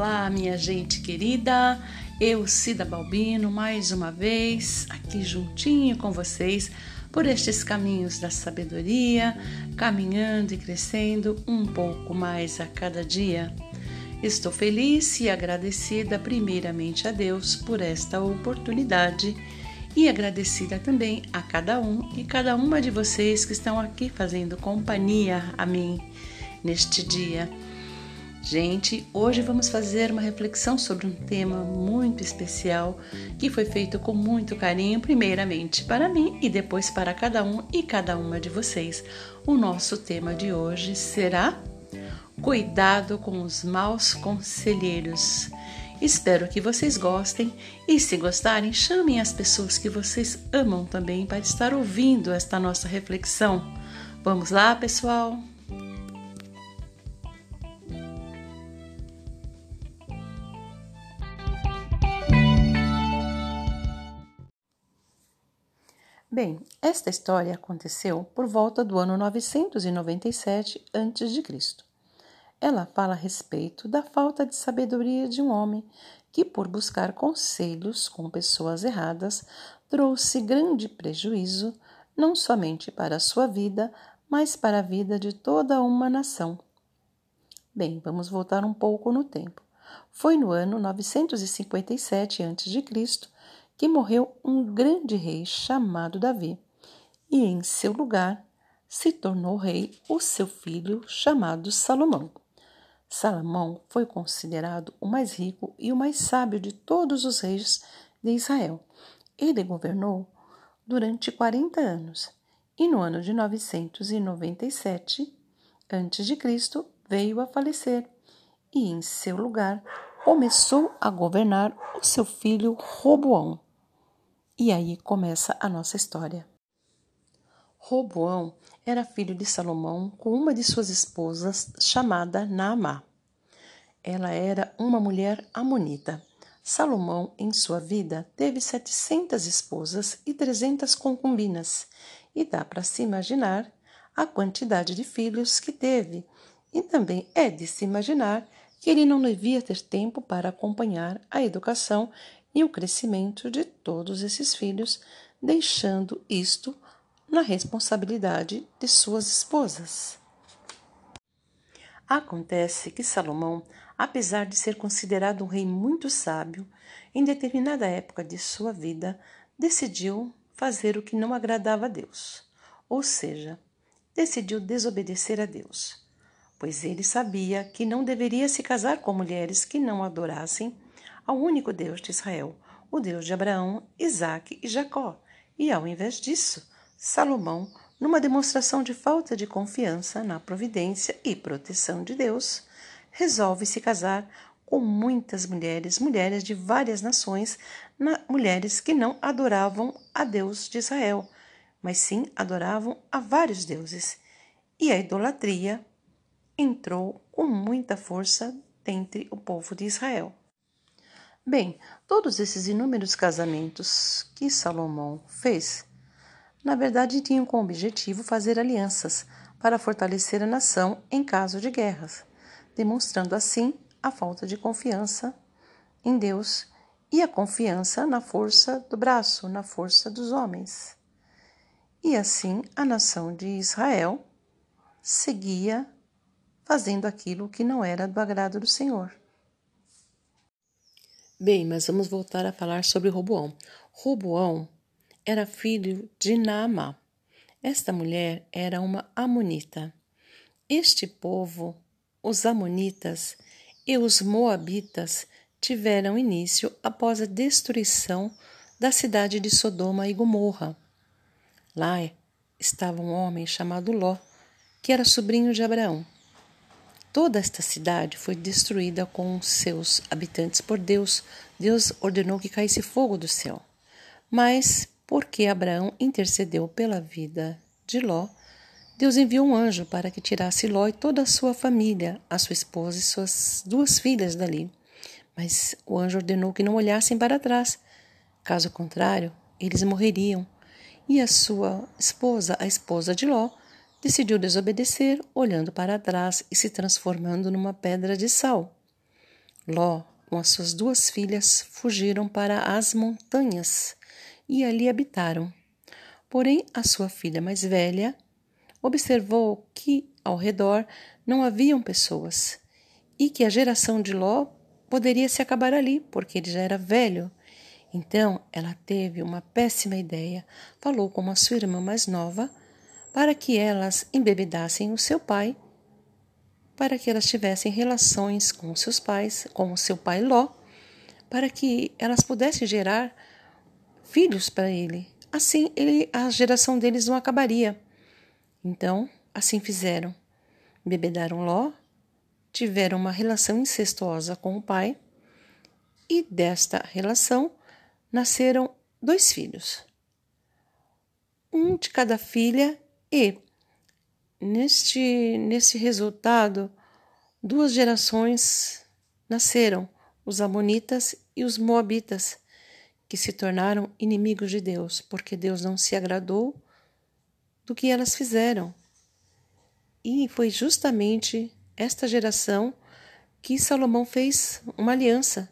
Olá, minha gente querida. Eu, Cida Balbino, mais uma vez aqui juntinho com vocês por estes caminhos da sabedoria, caminhando e crescendo um pouco mais a cada dia. Estou feliz e agradecida primeiramente a Deus por esta oportunidade e agradecida também a cada um e cada uma de vocês que estão aqui fazendo companhia a mim neste dia. Gente, hoje vamos fazer uma reflexão sobre um tema muito especial que foi feito com muito carinho, primeiramente para mim e depois para cada um e cada uma de vocês. O nosso tema de hoje será Cuidado com os maus conselheiros. Espero que vocês gostem e, se gostarem, chamem as pessoas que vocês amam também para estar ouvindo esta nossa reflexão. Vamos lá, pessoal? Bem, esta história aconteceu por volta do ano 997 a.C. Ela fala a respeito da falta de sabedoria de um homem que, por buscar conselhos com pessoas erradas, trouxe grande prejuízo não somente para a sua vida, mas para a vida de toda uma nação. Bem, vamos voltar um pouco no tempo. Foi no ano 957 a.C que morreu um grande rei chamado Davi, e em seu lugar se tornou rei o seu filho chamado Salomão. Salomão foi considerado o mais rico e o mais sábio de todos os reis de Israel. Ele governou durante 40 anos e no ano de 997 a.C. veio a falecer e em seu lugar começou a governar o seu filho Roboão. E aí começa a nossa história. Roboão era filho de Salomão com uma de suas esposas chamada Naamá. Ela era uma mulher amonita. Salomão, em sua vida, teve setecentas esposas e trezentas concubinas, e dá para se imaginar a quantidade de filhos que teve, e também é de se imaginar que ele não devia ter tempo para acompanhar a educação e o crescimento de todos esses filhos, deixando isto na responsabilidade de suas esposas. Acontece que Salomão, apesar de ser considerado um rei muito sábio, em determinada época de sua vida decidiu fazer o que não agradava a Deus, ou seja, decidiu desobedecer a Deus, pois ele sabia que não deveria se casar com mulheres que não adorassem ao único Deus de Israel, o Deus de Abraão, Isaque e Jacó. E ao invés disso, Salomão, numa demonstração de falta de confiança na providência e proteção de Deus, resolve se casar com muitas mulheres, mulheres de várias nações, na, mulheres que não adoravam a Deus de Israel, mas sim adoravam a vários deuses. E a idolatria entrou com muita força dentre o povo de Israel. Bem, todos esses inúmeros casamentos que Salomão fez, na verdade tinham como objetivo fazer alianças para fortalecer a nação em caso de guerras, demonstrando assim a falta de confiança em Deus e a confiança na força do braço, na força dos homens. E assim a nação de Israel seguia fazendo aquilo que não era do agrado do Senhor. Bem, mas vamos voltar a falar sobre Roboão. Roboão era filho de Naamá. Esta mulher era uma amonita. Este povo, os amonitas e os moabitas, tiveram início após a destruição da cidade de Sodoma e Gomorra. Lá estava um homem chamado Ló, que era sobrinho de Abraão. Toda esta cidade foi destruída com seus habitantes por Deus. Deus ordenou que caísse fogo do céu. Mas, porque Abraão intercedeu pela vida de Ló, Deus enviou um anjo para que tirasse Ló e toda a sua família, a sua esposa e suas duas filhas dali. Mas o anjo ordenou que não olhassem para trás. Caso contrário, eles morreriam. E a sua esposa, a esposa de Ló, decidiu desobedecer, olhando para trás e se transformando numa pedra de sal. Ló, com as suas duas filhas, fugiram para as montanhas e ali habitaram. Porém, a sua filha mais velha observou que ao redor não haviam pessoas e que a geração de Ló poderia se acabar ali, porque ele já era velho. Então ela teve uma péssima ideia, falou com a sua irmã mais nova para que elas embebedassem o seu pai, para que elas tivessem relações com seus pais, com o seu pai Ló, para que elas pudessem gerar filhos para ele. Assim, ele, a geração deles não acabaria. Então, assim fizeram. Bebedaram Ló, tiveram uma relação incestuosa com o pai, e desta relação nasceram dois filhos, um de cada filha, e neste, neste resultado, duas gerações nasceram, os Amonitas e os Moabitas, que se tornaram inimigos de Deus, porque Deus não se agradou do que elas fizeram. E foi justamente esta geração que Salomão fez uma aliança,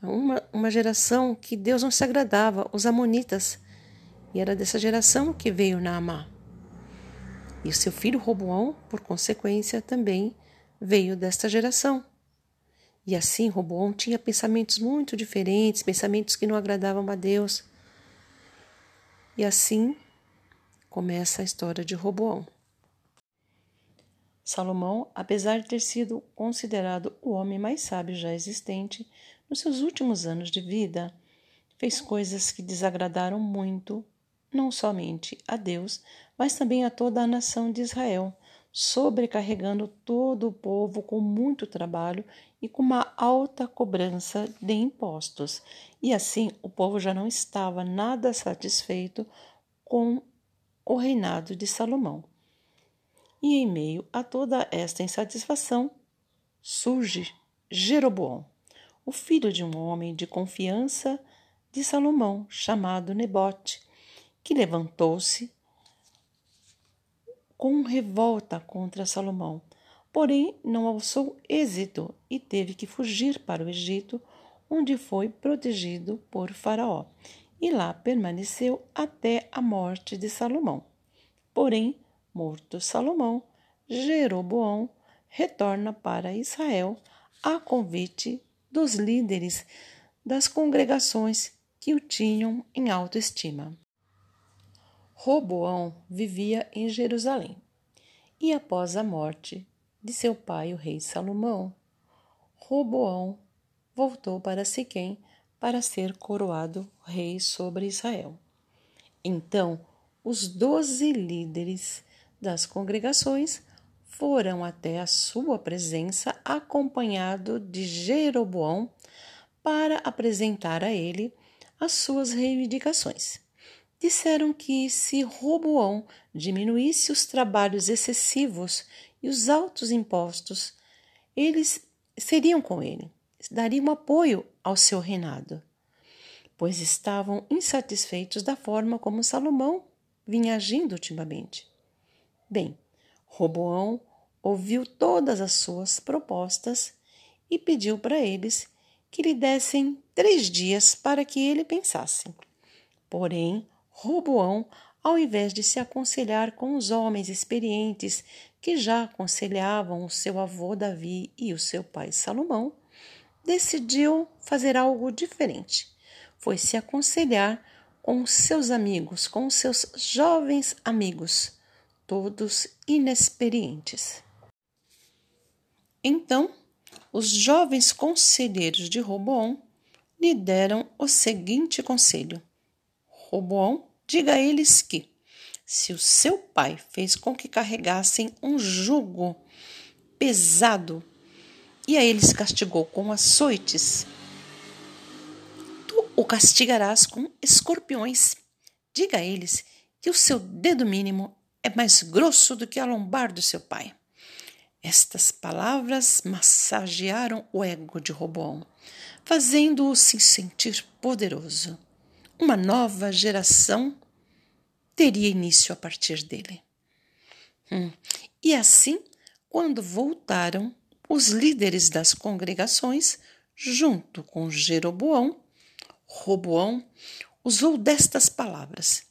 uma, uma geração que Deus não se agradava, os Amonitas. E era dessa geração que veio Naamá. E o seu filho Roboão, por consequência, também veio desta geração. E assim Roboão tinha pensamentos muito diferentes, pensamentos que não agradavam a Deus. E assim começa a história de Roboão. Salomão, apesar de ter sido considerado o homem mais sábio já existente, nos seus últimos anos de vida, fez coisas que desagradaram muito, não somente a Deus, mas também a toda a nação de Israel, sobrecarregando todo o povo com muito trabalho e com uma alta cobrança de impostos. E assim o povo já não estava nada satisfeito com o reinado de Salomão. E em meio a toda esta insatisfação surge Jeroboão, o filho de um homem de confiança de Salomão, chamado Nebote, que levantou-se com revolta contra Salomão, porém não alçou êxito e teve que fugir para o Egito, onde foi protegido por Faraó e lá permaneceu até a morte de Salomão. Porém, morto Salomão, Jeroboão retorna para Israel a convite dos líderes das congregações que o tinham em autoestima. Roboão vivia em Jerusalém e após a morte de seu pai, o rei Salomão, Roboão voltou para Siquém para ser coroado rei sobre Israel. Então, os doze líderes das congregações foram até a sua presença acompanhado de Jeroboão para apresentar a ele as suas reivindicações. Disseram que se Roboão diminuísse os trabalhos excessivos e os altos impostos, eles seriam com ele dariam apoio ao seu reinado, pois estavam insatisfeitos da forma como Salomão vinha agindo ultimamente. Bem, Roboão ouviu todas as suas propostas e pediu para eles que lhe dessem três dias para que ele pensasse. Porém, Roboão, ao invés de se aconselhar com os homens experientes que já aconselhavam o seu avô Davi e o seu pai Salomão, decidiu fazer algo diferente. Foi se aconselhar com seus amigos, com seus jovens amigos, todos inexperientes. Então, os jovens conselheiros de Roboão lhe deram o seguinte conselho: Roboão, diga a eles que, se o seu pai fez com que carregassem um jugo pesado e a eles castigou com açoites. Tu o castigarás com escorpiões. Diga a eles que o seu dedo mínimo é mais grosso do que a lombar do seu pai. Estas palavras massagearam o ego de Roboão, fazendo-o se sentir poderoso. Uma nova geração teria início a partir dele. Hum. E assim, quando voltaram os líderes das congregações junto com Jeroboão, Roboão usou destas palavras,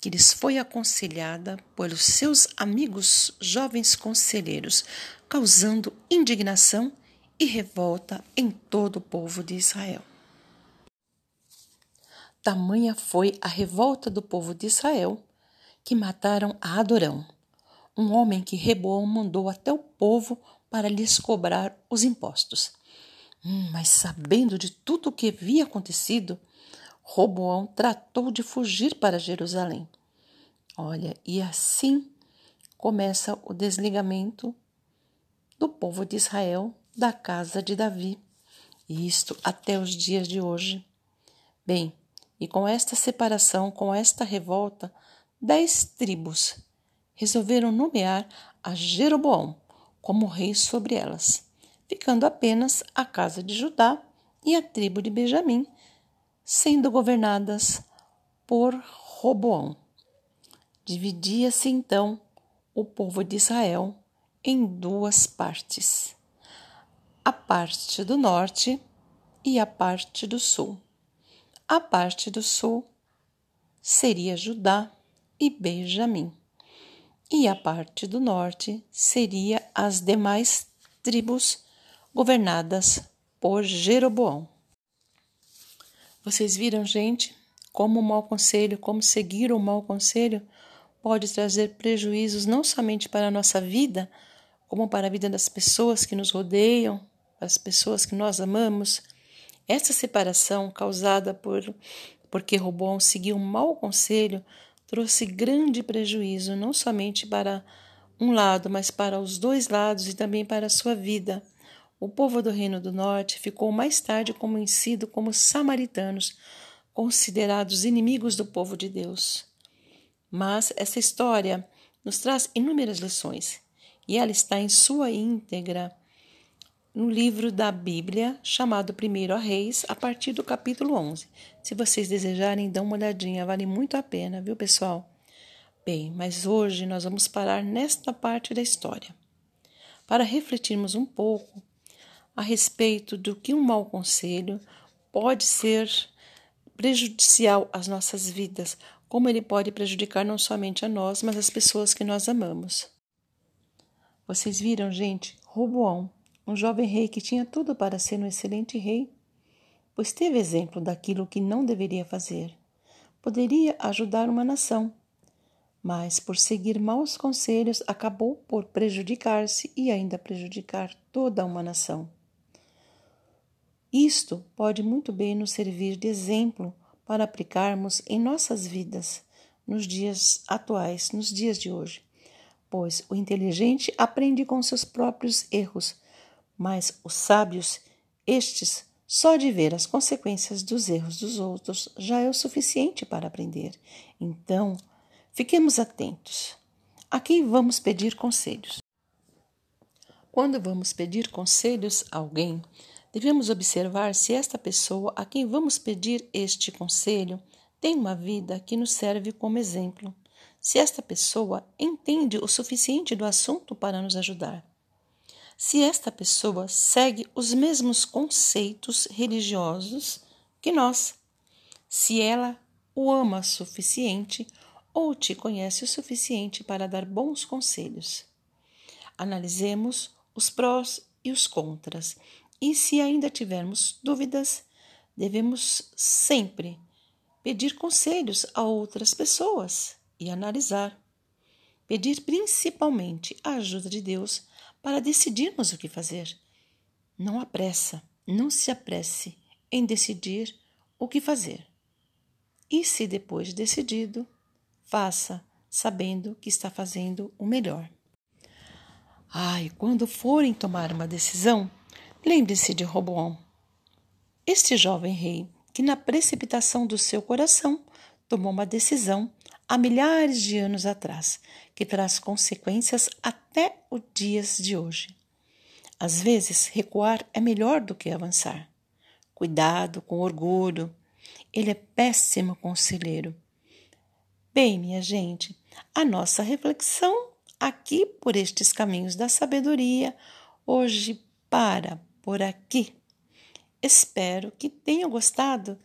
que lhes foi aconselhada pelos seus amigos jovens conselheiros, causando indignação e revolta em todo o povo de Israel. Tamanha foi a revolta do povo de Israel que mataram a Adorão, um homem que Reboão mandou até o povo para lhes cobrar os impostos. Hum, mas sabendo de tudo o que havia acontecido, Roboão tratou de fugir para Jerusalém. Olha, e assim começa o desligamento do povo de Israel da casa de Davi. E isto até os dias de hoje. Bem, e com esta separação, com esta revolta, dez tribos resolveram nomear a Jeroboão como rei sobre elas, ficando apenas a casa de Judá e a tribo de Benjamim, sendo governadas por Roboão. Dividia-se então o povo de Israel em duas partes: a parte do norte e a parte do sul. A parte do sul seria Judá e Benjamim, e a parte do norte seria as demais tribos governadas por Jeroboão. Vocês viram, gente, como o mau conselho, como seguir o mau conselho pode trazer prejuízos não somente para a nossa vida, como para a vida das pessoas que nos rodeiam, para as pessoas que nós amamos. Essa separação causada por porque Robão seguiu um mau conselho trouxe grande prejuízo não somente para um lado, mas para os dois lados e também para a sua vida. O povo do Reino do Norte ficou mais tarde conhecido como samaritanos, considerados inimigos do povo de Deus. Mas essa história nos traz inúmeras lições e ela está em sua íntegra no livro da Bíblia chamado Primeiro a Reis, a partir do capítulo 11. Se vocês desejarem, dão uma olhadinha, vale muito a pena, viu, pessoal? Bem, mas hoje nós vamos parar nesta parte da história para refletirmos um pouco a respeito do que um mau conselho pode ser prejudicial às nossas vidas, como ele pode prejudicar não somente a nós, mas as pessoas que nós amamos. Vocês viram, gente, Roboão, um jovem rei que tinha tudo para ser um excelente rei, pois teve exemplo daquilo que não deveria fazer. Poderia ajudar uma nação, mas por seguir maus conselhos acabou por prejudicar-se e ainda prejudicar toda uma nação. Isto pode muito bem nos servir de exemplo para aplicarmos em nossas vidas nos dias atuais, nos dias de hoje. Pois o inteligente aprende com seus próprios erros, mas os sábios, estes, só de ver as consequências dos erros dos outros já é o suficiente para aprender. Então, fiquemos atentos. A quem vamos pedir conselhos? Quando vamos pedir conselhos a alguém, Devemos observar se esta pessoa a quem vamos pedir este conselho tem uma vida que nos serve como exemplo, se esta pessoa entende o suficiente do assunto para nos ajudar, se esta pessoa segue os mesmos conceitos religiosos que nós, se ela o ama o suficiente ou te conhece o suficiente para dar bons conselhos. Analisemos os prós e os contras e se ainda tivermos dúvidas, devemos sempre pedir conselhos a outras pessoas e analisar. Pedir principalmente a ajuda de Deus para decidirmos o que fazer. Não apressa, não se apresse em decidir o que fazer. E se depois decidido, faça sabendo que está fazendo o melhor. Ai, quando forem tomar uma decisão, Lembre-se de Roboão, este jovem rei que, na precipitação do seu coração, tomou uma decisão há milhares de anos atrás, que traz consequências até os dias de hoje. Às vezes, recuar é melhor do que avançar. Cuidado com orgulho, ele é péssimo conselheiro. Bem, minha gente, a nossa reflexão aqui por estes caminhos da sabedoria hoje para por aqui. Espero que tenham gostado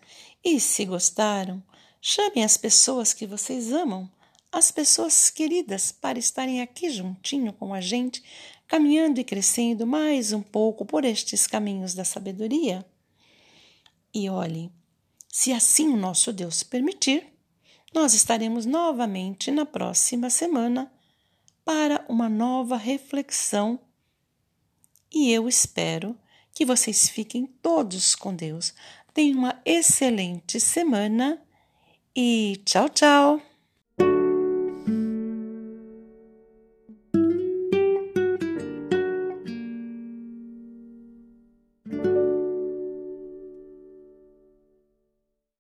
e, se gostaram, chamem as pessoas que vocês amam, as pessoas queridas, para estarem aqui juntinho com a gente, caminhando e crescendo mais um pouco por estes caminhos da sabedoria. E olhe, se assim o nosso Deus permitir, nós estaremos novamente na próxima semana para uma nova reflexão. E eu espero que vocês fiquem todos com Deus. Tenham uma excelente semana e ciao ciao!